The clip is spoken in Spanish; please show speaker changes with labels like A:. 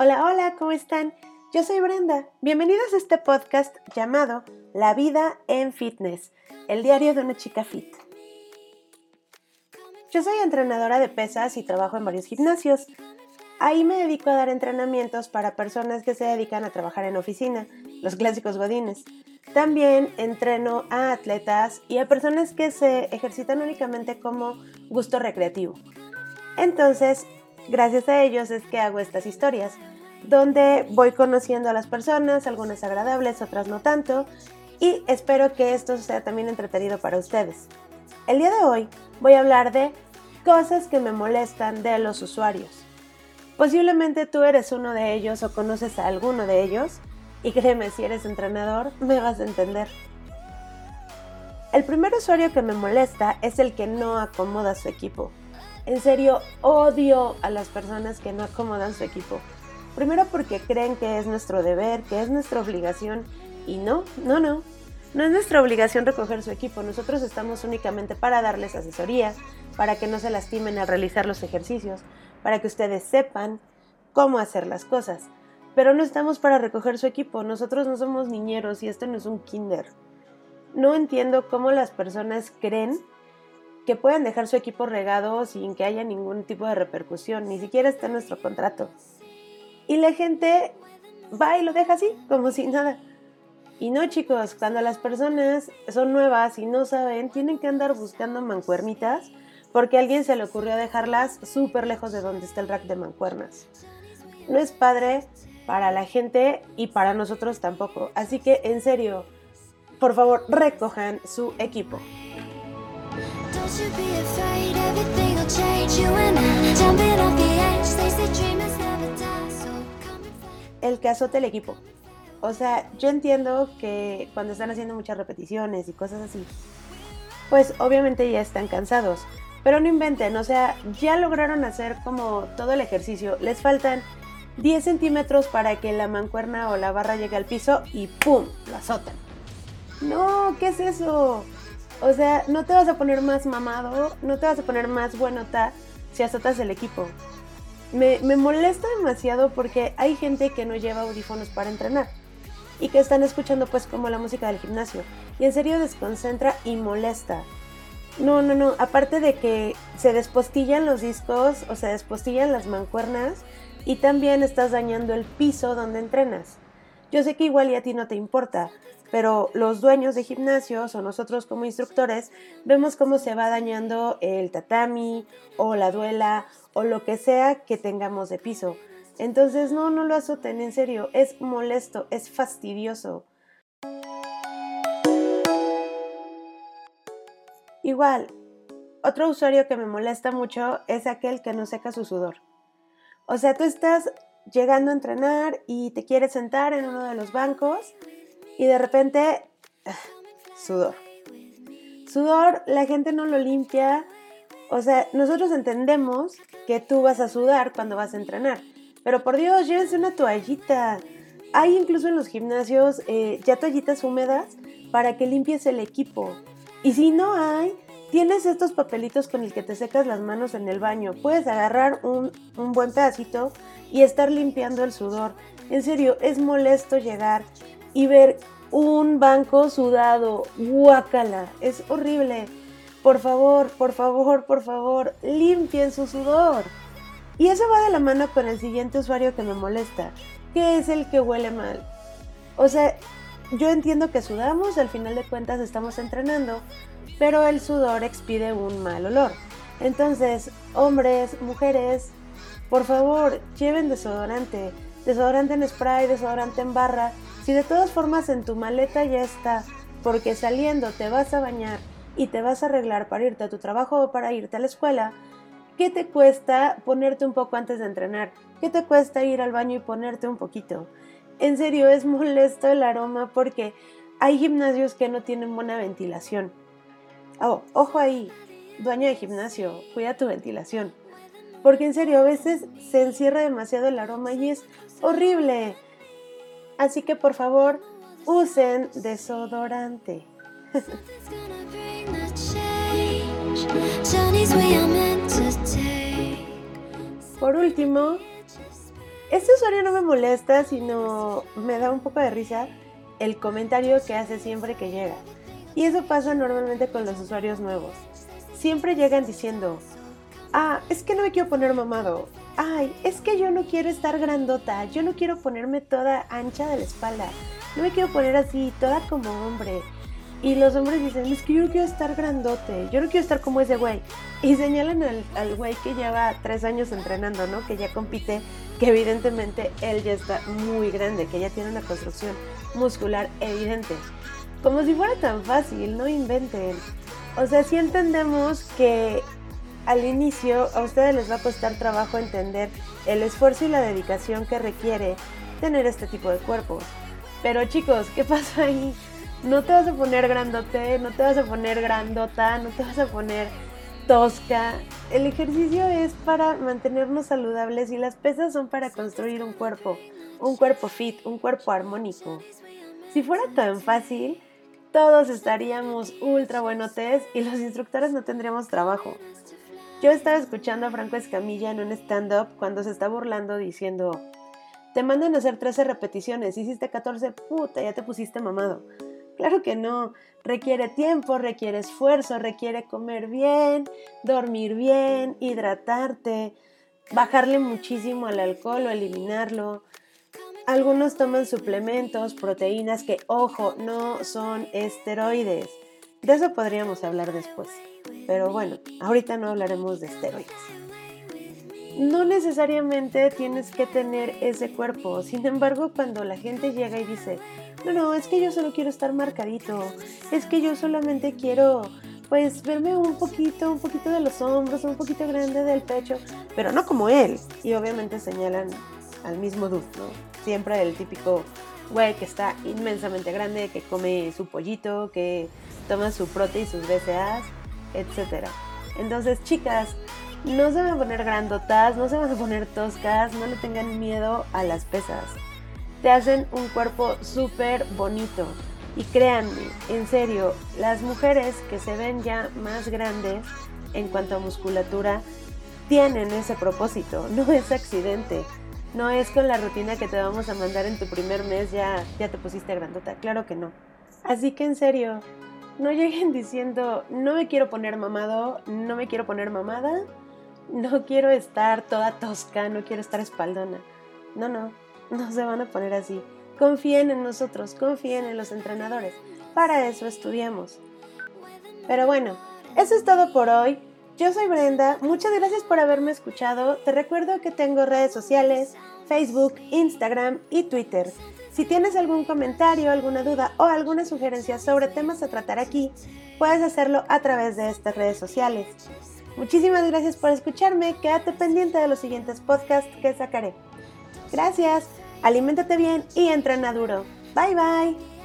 A: Hola, hola, ¿cómo están? Yo soy Brenda. Bienvenidos a este podcast llamado La vida en fitness, el diario de una chica fit. Yo soy entrenadora de pesas y trabajo en varios gimnasios. Ahí me dedico a dar entrenamientos para personas que se dedican a trabajar en oficina, los clásicos godines. También entreno a atletas y a personas que se ejercitan únicamente como gusto recreativo. Entonces, gracias a ellos es que hago estas historias, donde voy conociendo a las personas, algunas agradables, otras no tanto, y espero que esto sea también entretenido para ustedes. El día de hoy voy a hablar de cosas que me molestan de los usuarios. Posiblemente tú eres uno de ellos o conoces a alguno de ellos, y créeme, si eres entrenador, me vas a entender. El primer usuario que me molesta es el que no acomoda su equipo. En serio, odio a las personas que no acomodan su equipo. Primero porque creen que es nuestro deber, que es nuestra obligación. Y no, no, no. No es nuestra obligación recoger su equipo. Nosotros estamos únicamente para darles asesoría, para que no se lastimen al realizar los ejercicios, para que ustedes sepan cómo hacer las cosas. Pero no estamos para recoger su equipo. Nosotros no somos niñeros y este no es un kinder. No entiendo cómo las personas creen que pueden dejar su equipo regado sin que haya ningún tipo de repercusión, ni siquiera está en nuestro contrato. Y la gente va y lo deja así, como si nada. Y no, chicos, cuando las personas son nuevas y no saben, tienen que andar buscando mancuernitas porque a alguien se le ocurrió dejarlas súper lejos de donde está el rack de mancuernas. No es padre para la gente y para nosotros tampoco. Así que, en serio, por favor, recojan su equipo. El caso del equipo. O sea, yo entiendo que cuando están haciendo muchas repeticiones y cosas así, pues obviamente ya están cansados. Pero no inventen, o sea, ya lograron hacer como todo el ejercicio. Les faltan 10 centímetros para que la mancuerna o la barra llegue al piso y ¡pum! la azotan. No, ¿qué es eso? O sea, no te vas a poner más mamado, no te vas a poner más buenota si azotas el equipo. Me, me molesta demasiado porque hay gente que no lleva audífonos para entrenar y que están escuchando pues como la música del gimnasio. Y en serio desconcentra y molesta. No, no, no. Aparte de que se despostillan los discos o se despostillan las mancuernas y también estás dañando el piso donde entrenas. Yo sé que igual y a ti no te importa, pero los dueños de gimnasios o nosotros como instructores vemos cómo se va dañando el tatami o la duela o lo que sea que tengamos de piso. Entonces no, no lo azoten, en serio, es molesto, es fastidioso. Igual, otro usuario que me molesta mucho es aquel que no seca su sudor. O sea, tú estás llegando a entrenar y te quieres sentar en uno de los bancos y de repente, sudor. Sudor, la gente no lo limpia. O sea, nosotros entendemos que tú vas a sudar cuando vas a entrenar. Pero por Dios, llévense una toallita. Hay incluso en los gimnasios eh, ya toallitas húmedas para que limpies el equipo. Y si no hay, tienes estos papelitos con el que te secas las manos en el baño. Puedes agarrar un, un buen pedacito y estar limpiando el sudor. En serio, es molesto llegar y ver un banco sudado. Guácala, es horrible. Por favor, por favor, por favor, limpien su sudor. Y eso va de la mano con el siguiente usuario que me molesta, que es el que huele mal. O sea, yo entiendo que sudamos, al final de cuentas estamos entrenando, pero el sudor expide un mal olor. Entonces, hombres, mujeres, por favor, lleven desodorante, desodorante en spray, desodorante en barra, si de todas formas en tu maleta ya está, porque saliendo te vas a bañar y te vas a arreglar para irte a tu trabajo o para irte a la escuela, ¿qué te cuesta ponerte un poco antes de entrenar? ¿Qué te cuesta ir al baño y ponerte un poquito? En serio, es molesto el aroma porque hay gimnasios que no tienen buena ventilación. Oh, ojo ahí, dueño de gimnasio, cuida tu ventilación. Porque en serio, a veces se encierra demasiado el aroma y es horrible. Así que por favor, usen desodorante. por último, este usuario no me molesta, sino me da un poco de risa el comentario que hace siempre que llega. Y eso pasa normalmente con los usuarios nuevos. Siempre llegan diciendo, ah, es que no me quiero poner mamado. Ay, es que yo no quiero estar grandota, yo no quiero ponerme toda ancha de la espalda. No me quiero poner así, toda como hombre. Y los hombres dicen, es que yo no quiero estar grandote, yo no quiero estar como ese güey. Y señalan al, güey que lleva tres años entrenando, ¿no? Que ya compite, que evidentemente él ya está muy grande, que ya tiene una construcción muscular evidente. Como si fuera tan fácil, no inventen. O sea, si entendemos que al inicio a ustedes les va a costar trabajo entender el esfuerzo y la dedicación que requiere tener este tipo de cuerpos. Pero chicos, ¿qué pasa ahí? No te vas a poner grandote, no te vas a poner grandota, no te vas a poner tosca. El ejercicio es para mantenernos saludables y las pesas son para construir un cuerpo, un cuerpo fit, un cuerpo armónico. Si fuera tan fácil, todos estaríamos ultra buenotes y los instructores no tendríamos trabajo. Yo estaba escuchando a Franco Escamilla en un stand-up cuando se está burlando diciendo, te mandan a hacer 13 repeticiones, hiciste 14, puta, ya te pusiste mamado. Claro que no. Requiere tiempo, requiere esfuerzo, requiere comer bien, dormir bien, hidratarte, bajarle muchísimo al alcohol o eliminarlo. Algunos toman suplementos, proteínas que, ojo, no son esteroides. De eso podríamos hablar después. Pero bueno, ahorita no hablaremos de esteroides no necesariamente tienes que tener ese cuerpo. Sin embargo, cuando la gente llega y dice, no, no, es que yo solo quiero estar marcadito, es que yo solamente quiero, pues, verme un poquito, un poquito de los hombros, un poquito grande del pecho, pero no como él. Y obviamente señalan al mismo dude, ¿no? Siempre el típico güey que está inmensamente grande, que come su pollito, que toma su prote y sus BCAAs, etc. Entonces, chicas, no se van a poner grandotas, no se van a poner toscas, no le tengan miedo a las pesas. Te hacen un cuerpo súper bonito. Y créanme, en serio, las mujeres que se ven ya más grandes en cuanto a musculatura tienen ese propósito, no es accidente. No es con la rutina que te vamos a mandar en tu primer mes ya, ya te pusiste grandota, claro que no. Así que en serio, no lleguen diciendo, no me quiero poner mamado, no me quiero poner mamada, no quiero estar toda tosca, no quiero estar espaldona. No, no, no se van a poner así. Confíen en nosotros, confíen en los entrenadores. Para eso estudiamos. Pero bueno, eso es todo por hoy. Yo soy Brenda, muchas gracias por haberme escuchado. Te recuerdo que tengo redes sociales, Facebook, Instagram y Twitter. Si tienes algún comentario, alguna duda o alguna sugerencia sobre temas a tratar aquí, puedes hacerlo a través de estas redes sociales. Muchísimas gracias por escucharme. Quédate pendiente de los siguientes podcasts que sacaré. Gracias. Aliméntate bien y entrena duro. Bye bye.